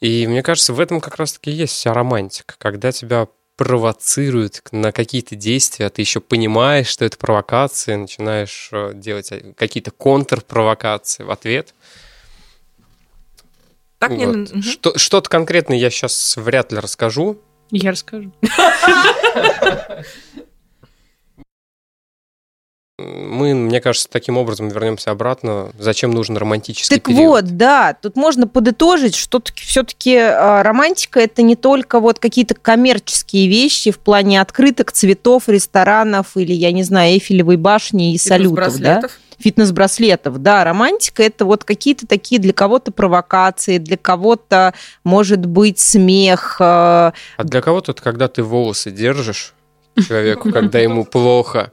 И мне кажется, в этом как раз-таки есть вся романтика, когда тебя провоцируют на какие-то действия, а ты еще понимаешь, что это провокация, начинаешь э, делать э, какие-то контрпровокации в ответ. Так не... Вот. Мгм. Что- Что-то конкретное я сейчас вряд ли расскажу. Я расскажу. Мы, мне кажется, таким образом вернемся обратно. Зачем нужен романтический Так период? вот, да, тут можно подытожить, что все-таки романтика это не только вот какие-то коммерческие вещи в плане открыток, цветов, ресторанов или, я не знаю, Эйфелевой башни и салютов, да? Фитнес-браслетов. Да, романтика это вот какие-то такие для кого-то провокации, для кого-то, может быть, смех. э, А для кого-то это когда ты волосы держишь человеку, когда ему плохо.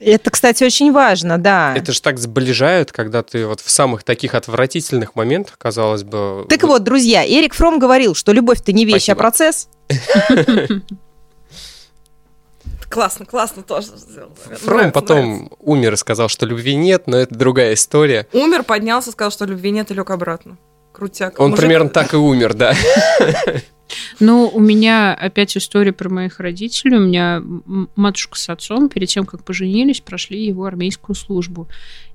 Это, кстати, очень важно, да. Это же так сближает, когда ты вот в самых таких отвратительных моментах, казалось бы... Так вот, друзья, Эрик Фром говорил, что любовь-то не вещь, Спасибо. а процесс. Классно, классно тоже сделал. Фром Нравится, потом умер и сказал, что любви нет, но это другая история. Умер, поднялся, сказал, что любви нет, и лег обратно. Крутяк. Он Мужик- примерно так и умер, да. Ну, у меня опять история про моих родителей. У меня матушка с отцом перед тем, как поженились, прошли его армейскую службу.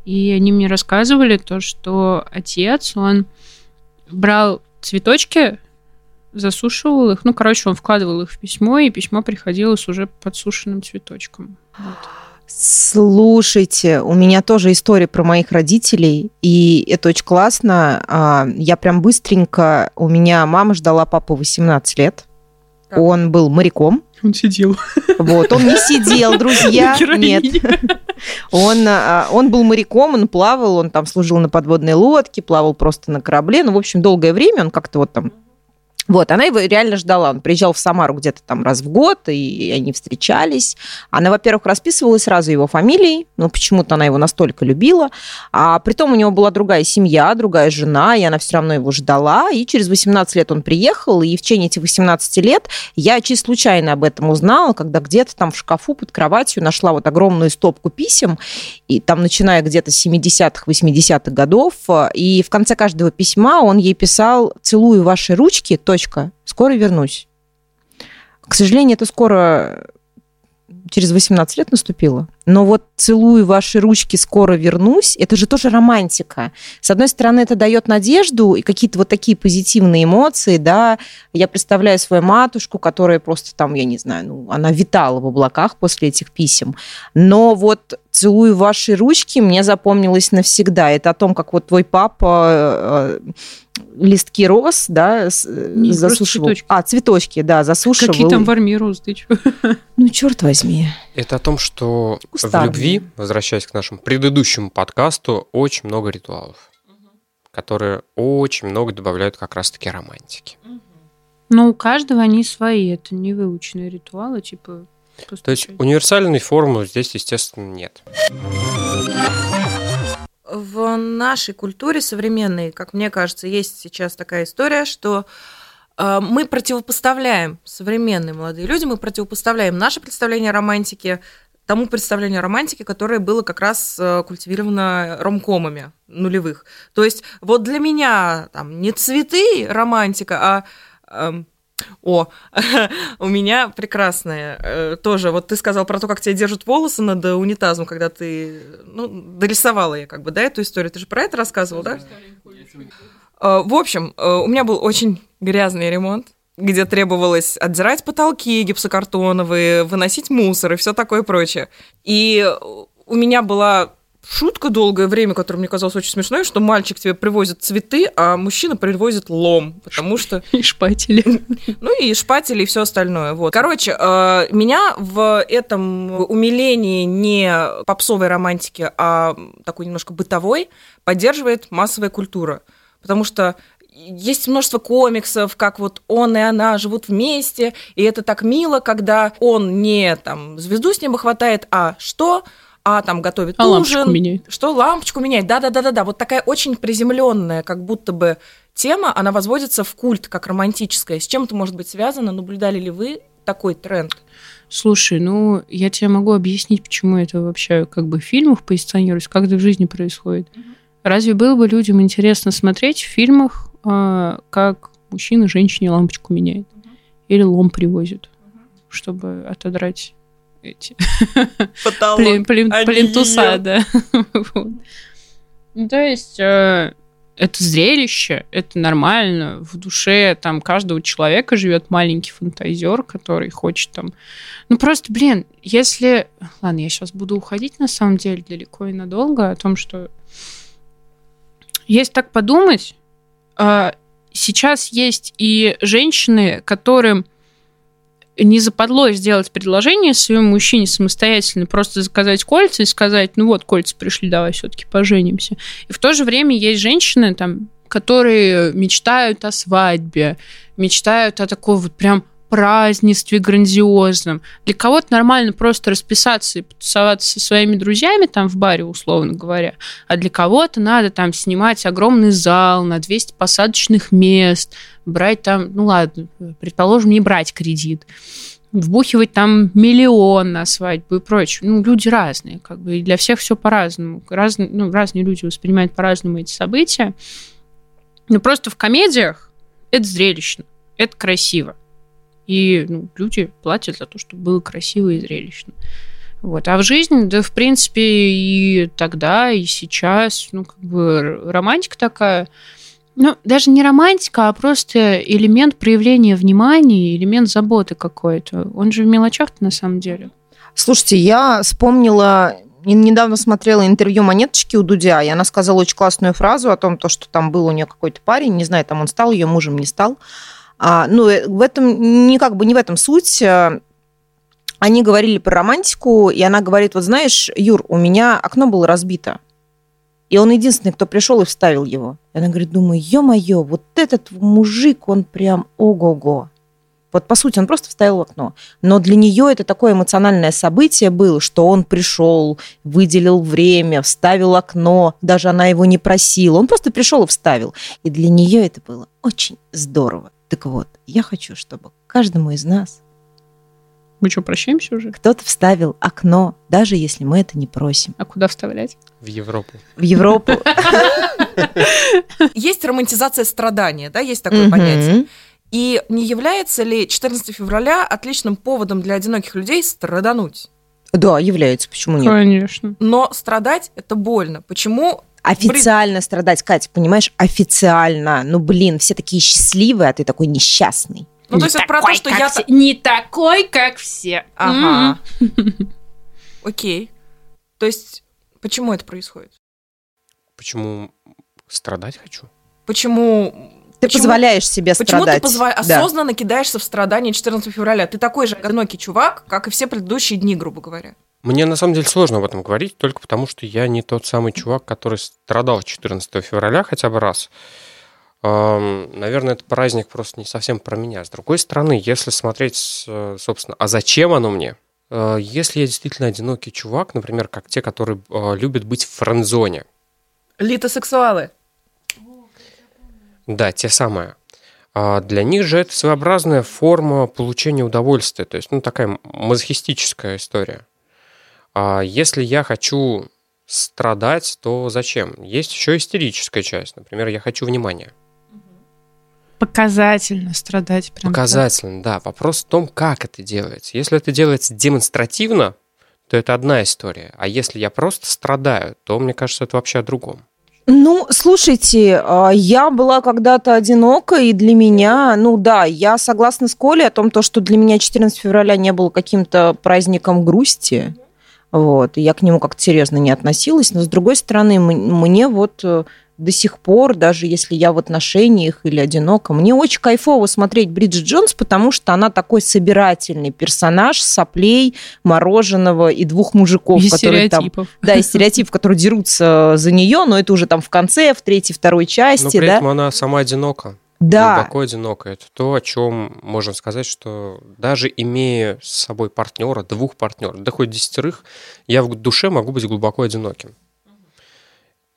И они мне рассказывали то, что отец, он брал цветочки, засушивал их. Ну, короче, он вкладывал их в письмо, и письмо приходило с уже подсушенным цветочком. Вот. Слушайте, у меня тоже история про моих родителей, и это очень классно. А, Я прям быстренько... У меня мама ждала папу 18 лет. Так. Он был моряком. Он сидел. Вот, он не сидел, друзья. Нет. Он, а, он был моряком, он плавал, он там служил на подводной лодке, плавал просто на корабле. Ну, в общем, долгое время он как-то вот там Вот, она его реально ждала. Он приезжал в Самару где-то там раз в год, и они встречались. Она, во-первых, расписывалась сразу его фамилией, но почему-то она его настолько любила. А притом у него была другая семья, другая жена, и она все равно его ждала. И через 18 лет он приехал, и в течение этих 18 лет я чисто случайно об этом узнала, когда где-то там в шкафу под кроватью нашла вот огромную стопку писем, и там начиная где-то с 70-х, 80-х годов, и в конце каждого письма он ей писал «Целую ваши ручки», то точка. Скоро вернусь. К сожалению, это скоро через 18 лет наступило. Но вот целую ваши ручки, скоро вернусь, это же тоже романтика. С одной стороны, это дает надежду и какие-то вот такие позитивные эмоции, да. Я представляю свою матушку, которая просто там, я не знаю, ну, она витала в облаках после этих писем. Но вот целую ваши ручки мне запомнилось навсегда. Это о том, как вот твой папа э, листки роз, да, Не, засушивал. Цветочки. А, цветочки, да, засушивал. Какие там в армии розы, ты чё? Ну, черт возьми. Это о том, что Кустарные. в любви, возвращаясь к нашему предыдущему подкасту, очень много ритуалов, которые очень много добавляют как раз-таки романтики. Но у каждого они свои, это не выученные ритуалы, типа... То есть универсальной формулы здесь, естественно, нет в нашей культуре современной, как мне кажется, есть сейчас такая история, что э, мы противопоставляем, современные молодые люди, мы противопоставляем наше представление о романтике тому представлению о романтике, которое было как раз э, культивировано ромкомами нулевых. То есть вот для меня там не цветы романтика, а эм, о, у меня прекрасная э, тоже. Вот ты сказал про то, как тебя держат волосы над унитазом, когда ты, ну, дорисовала я как бы, да, эту историю. Ты же про это рассказывал, да? Э, в общем, э, у меня был очень грязный ремонт где требовалось отдирать потолки гипсокартоновые, выносить мусор и все такое прочее. И у меня была шутка долгое время, которая мне казалась очень смешной, что мальчик тебе привозит цветы, а мужчина привозит лом, потому что... И шпатели. Ну и шпатели и все остальное. Вот. Короче, э, меня в этом умилении не попсовой романтики, а такой немножко бытовой поддерживает массовая культура. Потому что есть множество комиксов, как вот он и она живут вместе, и это так мило, когда он не там звезду с неба хватает, а что? а там готовит а ужин, меняет. что лампочку меняет. Да-да-да-да-да. Вот такая очень приземленная, как будто бы тема, она возводится в культ, как романтическая. С чем это может быть связано? Наблюдали ли вы такой тренд? Слушай, ну, я тебе могу объяснить, почему это вообще как бы в фильмах позиционируется, как это в жизни происходит. Угу. Разве было бы людям интересно смотреть в фильмах, э, как мужчина женщине лампочку меняет? Или лом привозит, чтобы отодрать эти Потолок, плин, плин, плинтуса, да. Ну, то есть э, это зрелище, это нормально. В душе там каждого человека живет маленький фантазер, который хочет там... Ну просто, блин, если... Ладно, я сейчас буду уходить на самом деле далеко и надолго о том, что если так подумать, э, сейчас есть и женщины, которым не западло сделать предложение своему мужчине самостоятельно, просто заказать кольца и сказать, ну вот, кольца пришли, давай все-таки поженимся. И в то же время есть женщины, там, которые мечтают о свадьбе, мечтают о такой вот прям празднестве грандиозном. Для кого-то нормально просто расписаться и потусоваться со своими друзьями там в баре, условно говоря. А для кого-то надо там снимать огромный зал на 200 посадочных мест, брать там, ну ладно, предположим, не брать кредит вбухивать там миллион на свадьбу и прочее. Ну, люди разные, как бы, и для всех все по-разному. Разные, ну, разные люди воспринимают по-разному эти события. Но просто в комедиях это зрелищно, это красиво. И ну, люди платят за то, чтобы было красиво и зрелищно. Вот. А в жизни, да, в принципе, и тогда, и сейчас, ну, как бы романтика такая, ну, даже не романтика, а просто элемент проявления внимания, элемент заботы какой-то. Он же в мелочах на самом деле. Слушайте, я вспомнила недавно смотрела интервью Монеточки у Дудя, и она сказала очень классную фразу о том, то, что там был у нее какой-то парень, не знаю, там он стал ее мужем, не стал, а, ну, э, в этом, не как бы не в этом суть. Э, они говорили про романтику, и она говорит, вот знаешь, Юр, у меня окно было разбито. И он единственный, кто пришел и вставил его. И она говорит, думаю, ё-моё, вот этот мужик, он прям ого-го. Вот по сути он просто вставил в окно. Но для нее это такое эмоциональное событие было, что он пришел, выделил время, вставил окно, даже она его не просила. Он просто пришел и вставил. И для нее это было очень здорово. Так вот, я хочу, чтобы каждому из нас Мы что, прощаемся уже? кто-то вставил окно, даже если мы это не просим. А куда вставлять? В Европу. В Европу. Есть романтизация страдания, да, есть такое понятие. И не является ли 14 февраля отличным поводом для одиноких людей страдануть? Да, является. Почему нет? Конечно. Но страдать это больно. Почему? Официально страдать, Катя, понимаешь? Официально. Ну, блин, все такие счастливые, а ты такой несчастный. Ну, то есть это про то, что я... Не такой, как все. Ага. Окей. То есть почему это происходит? Почему страдать хочу? Почему... Ты почему- позволяешь себе Почему страдать. ты позва- Да. осознанно кидаешься в страдания 14 февраля? Ты такой же одинокий чувак, как и все предыдущие дни, грубо говоря. Мне на самом деле сложно об этом говорить, только потому что я не тот самый чувак, который страдал 14 февраля хотя бы раз. Наверное, этот праздник просто не совсем про меня. С другой стороны, если смотреть, собственно, а зачем оно мне? Э, Если я действительно одинокий чувак, например, как те, которые э, любят быть в френдзоне, Литосексуалы. Да, те самые. А Для них же это своеобразная форма получения удовольствия, то есть, ну, такая мазохистическая история. А если я хочу страдать, то зачем? Есть еще истерическая часть. Например, я хочу внимания. Показательно страдать. Прям Показательно, да. Вопрос в том, как это делается. Если это делается демонстративно, то это одна история. А если я просто страдаю, то, мне кажется, это вообще о другом. Ну, слушайте, а, я была когда-то одинока, и для меня, ну да, я согласна с Колей о том, то, что для меня 14 февраля не было каким-то праздником грусти. Вот, и я к нему как-то серьезно не относилась. Но, с другой стороны, мне вот э, до сих пор, даже если я в отношениях или одинока, мне очень кайфово смотреть Бриджит Джонс, потому что она такой собирательный персонаж соплей, мороженого и двух мужиков, И которые там стереотипов. да, и стереотип, которые дерутся за нее, но это уже там в конце, в третьей, второй Но части, при да? этом она сама одинока. Да, глубоко одиноко. Это то, о чем можно сказать, что даже имея с собой партнера, двух партнеров, да хоть десятерых, я в душе могу быть глубоко одиноким.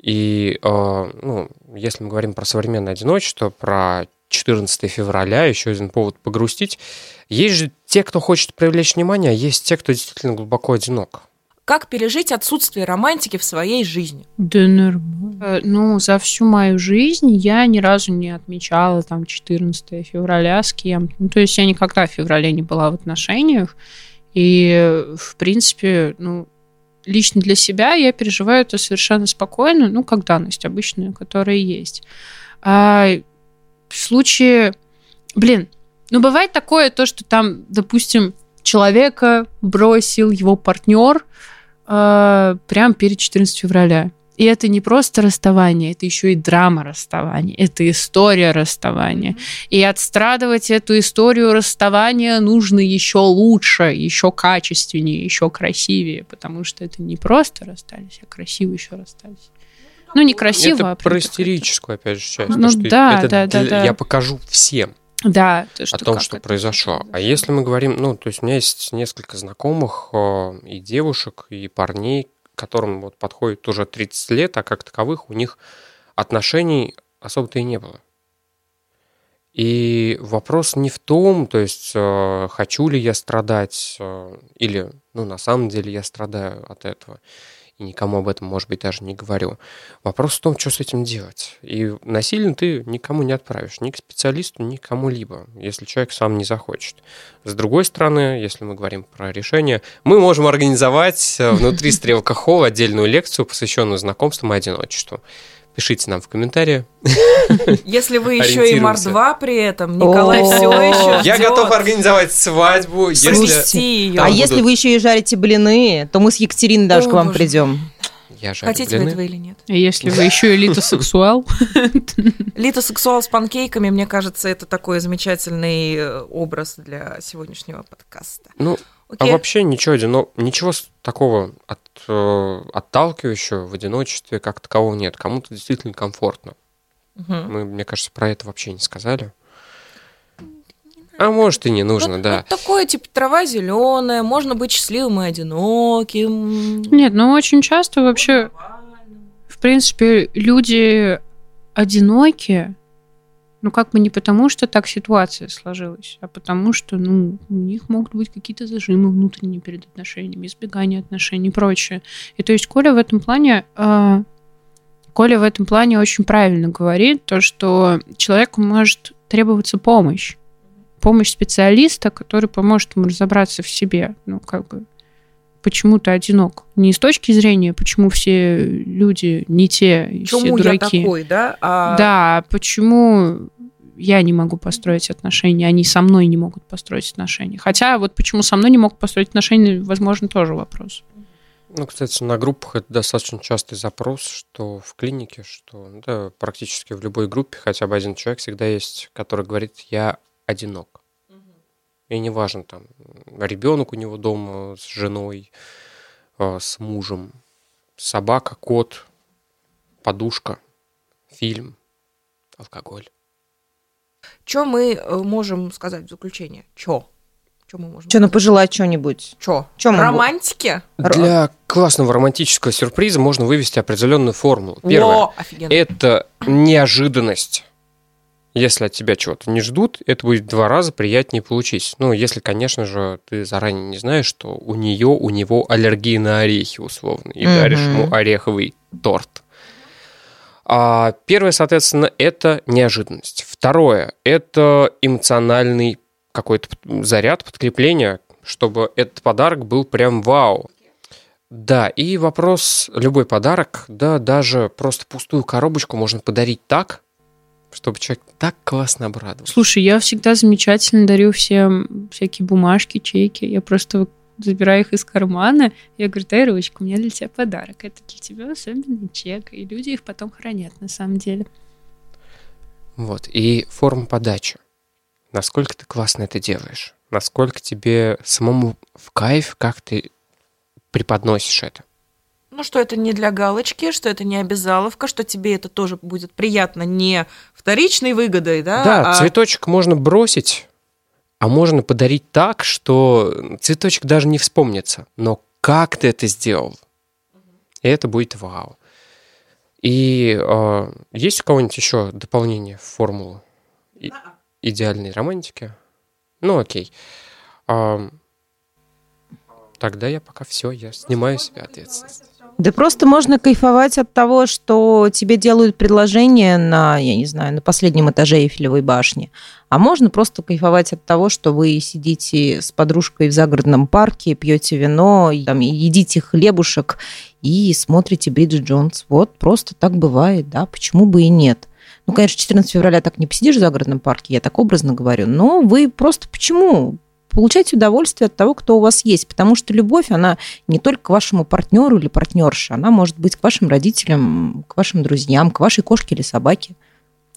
И, э, ну, если мы говорим про современное одиночество, про 14 февраля, еще один повод погрустить, есть же те, кто хочет привлечь внимание, а есть те, кто действительно глубоко одинок. Как пережить отсутствие романтики в своей жизни? Да нормально. Э, Ну, за всю мою жизнь я ни разу не отмечала там 14 февраля с кем. Ну, то есть я никогда в феврале не была в отношениях. И, в принципе, ну, лично для себя я переживаю это совершенно спокойно, ну, как данность обычная, которая есть. А в случае... Блин, ну, бывает такое, то, что там, допустим, человека бросил его партнер э, прямо перед 14 февраля. И это не просто расставание, это еще и драма расставания, это история расставания. И отстрадывать эту историю расставания нужно еще лучше, еще качественнее, еще красивее, потому что это не просто расстались, а красиво еще расстались. Ну, не красиво, это а про истерическую, опять же, часть. Ну то, что да, это да, да, да. Я покажу всем. Да, то, о том, что это произошло. А если мы говорим, ну, то есть у меня есть несколько знакомых э, и девушек, и парней, которым вот подходит уже 30 лет, а как таковых у них отношений особо-то и не было. И вопрос не в том, то есть э, хочу ли я страдать, э, или, ну, на самом деле я страдаю от этого, и никому об этом, может быть, даже не говорю. Вопрос в том, что с этим делать. И насильно ты никому не отправишь, ни к специалисту, ни к кому-либо, если человек сам не захочет. С другой стороны, если мы говорим про решение, мы можем организовать э, внутри Стрелка Холл отдельную лекцию, посвященную знакомствам и одиночеству. Пишите нам в комментарии. Если вы еще и Ориентируемся. мордва при этом, Николай все еще Я готов организовать свадьбу, если... А если вы еще и жарите блины, то мы с Екатериной даже к вам придем. Я жарю Хотите вы блины. этого или нет? А Если вы еще элитосексуал, Литосексуал с панкейками, мне кажется, это такой замечательный э, образ для сегодняшнего подкаста. Ну, а вообще ничего, одино- ничего такого от отталкивающего в одиночестве как такового нет. Кому-то действительно комфортно. Мгм. Мы, мне кажется, про это вообще не сказали. А может и не нужно, Вот- да. вот такое, типа, трава зеленая, можно быть счастливым и одиноким. Нет, ну очень часто вообще, в принципе, люди одинокие, ну как бы не потому, что так ситуация сложилась, а потому что, ну, у них могут быть какие-то зажимы внутренние перед отношениями, избегание отношений и прочее. И то есть Коля в этом плане... э, Коля в этом плане очень правильно говорит, то, что человеку может требоваться помощь. Помощь специалиста, который поможет ему разобраться в себе. Ну, как бы, почему ты одинок. Не с точки зрения, почему все люди не те, и все Почему я дураки. такой, да? А Да, почему я не могу построить отношения, они со мной не могут построить отношения. Хотя вот почему со мной не могут построить отношения, возможно, тоже вопрос. Ну, кстати, на группах это достаточно частый запрос, что в клинике, что ну да, практически в любой группе хотя бы один человек всегда есть, который говорит, я одинок. И неважно, там, ребенок у него дома с женой, э, с мужем, собака, кот, подушка, фильм, алкоголь. Что мы э, можем сказать в заключение? Чё? Чё мы можем Что, ну пожелать что-нибудь? Чё? Чё мы- Романтики? Для классного романтического сюрприза можно вывести определенную формулу. Первое. О, офигенно. это неожиданность. Если от тебя чего-то не ждут, это будет в два раза приятнее получить. Ну, если, конечно же, ты заранее не знаешь, что у нее, у него аллергия на орехи, условно, и Мгм. даришь ему ореховый торт. А первое, соответственно, это неожиданность. Второе, это эмоциональный какой-то заряд, подкрепление, чтобы этот подарок был прям вау. Да, и вопрос, любой подарок, да, даже просто пустую коробочку можно подарить так, чтобы человек так классно обрадовался. Слушай, я всегда замечательно дарю всем всякие бумажки, чеки. Я просто забираю их из кармана. Я говорю, дай ручку, у меня для тебя подарок. Это для тебя особенный чек. И люди их потом хранят на самом деле. Вот, и форма подачи. Насколько ты классно это делаешь? Насколько тебе самому в кайф, как ты преподносишь это? Ну, что это не для галочки, что это не обязаловка, что тебе это тоже будет приятно не вторичной выгодой, да? Да, а- цветочек можно бросить, а можно подарить так, что цветочек даже не вспомнится. Но как ты это сделал? И это будет вау. И э, есть у кого-нибудь еще дополнение в формулу и- идеальной романтики? Ну, окей. Ам, тогда я пока все, я снимаю с себя ответственность. Да просто можно кайфовать от того, что тебе делают предложение на, я не знаю, на последнем этаже Эйфелевой башни. А можно просто кайфовать от того, что вы сидите с подружкой в загородном парке, пьете вино, там, едите хлебушек и смотрите Бриджит Джонс. Вот просто так бывает, да, почему бы и нет. Ну, конечно, 14 февраля так не посидишь в загородном парке, я так образно говорю, но вы просто почему? Получайте удовольствие от того, кто у вас есть, потому что любовь, она не только к вашему партнеру или партнерше, она может быть к вашим родителям, к вашим друзьям, к вашей кошке или собаке.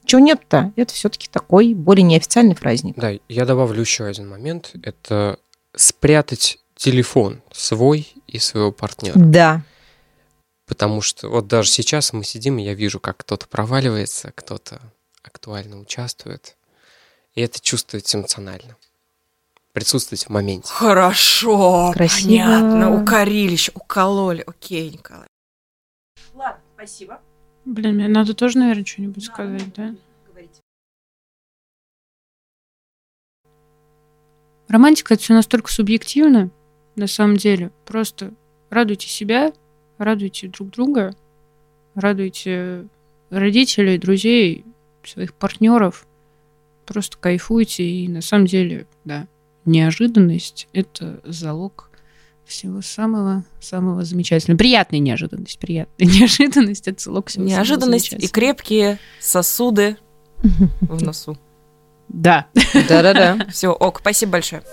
Чего нет-то? Это все-таки такой более неофициальный праздник. Да, я добавлю еще один момент. Это спрятать телефон свой и своего партнера. Да. Потому что вот даже сейчас мы сидим, и я вижу, как кто-то проваливается, кто-то актуально участвует. И это чувствуется эмоционально. Присутствовать в моменте. Хорошо, Красиво. понятно. Укорили еще, укололи. Окей, Николай. Ладно, спасибо. Блин, мне надо тоже, наверное, что-нибудь сказать, да? Романтика это все настолько субъективно, на самом деле. Просто радуйте себя, радуйте друг друга, радуйте родителей, друзей, своих партнеров. Просто кайфуйте. И на самом деле, да, неожиданность это залог всего самого-самого замечательного. Приятная неожиданность, приятная неожиданность это залог всего самого Неожиданность и замечательного. крепкие сосуды в носу. Да. Да-да-да. Все, ок, спасибо большое.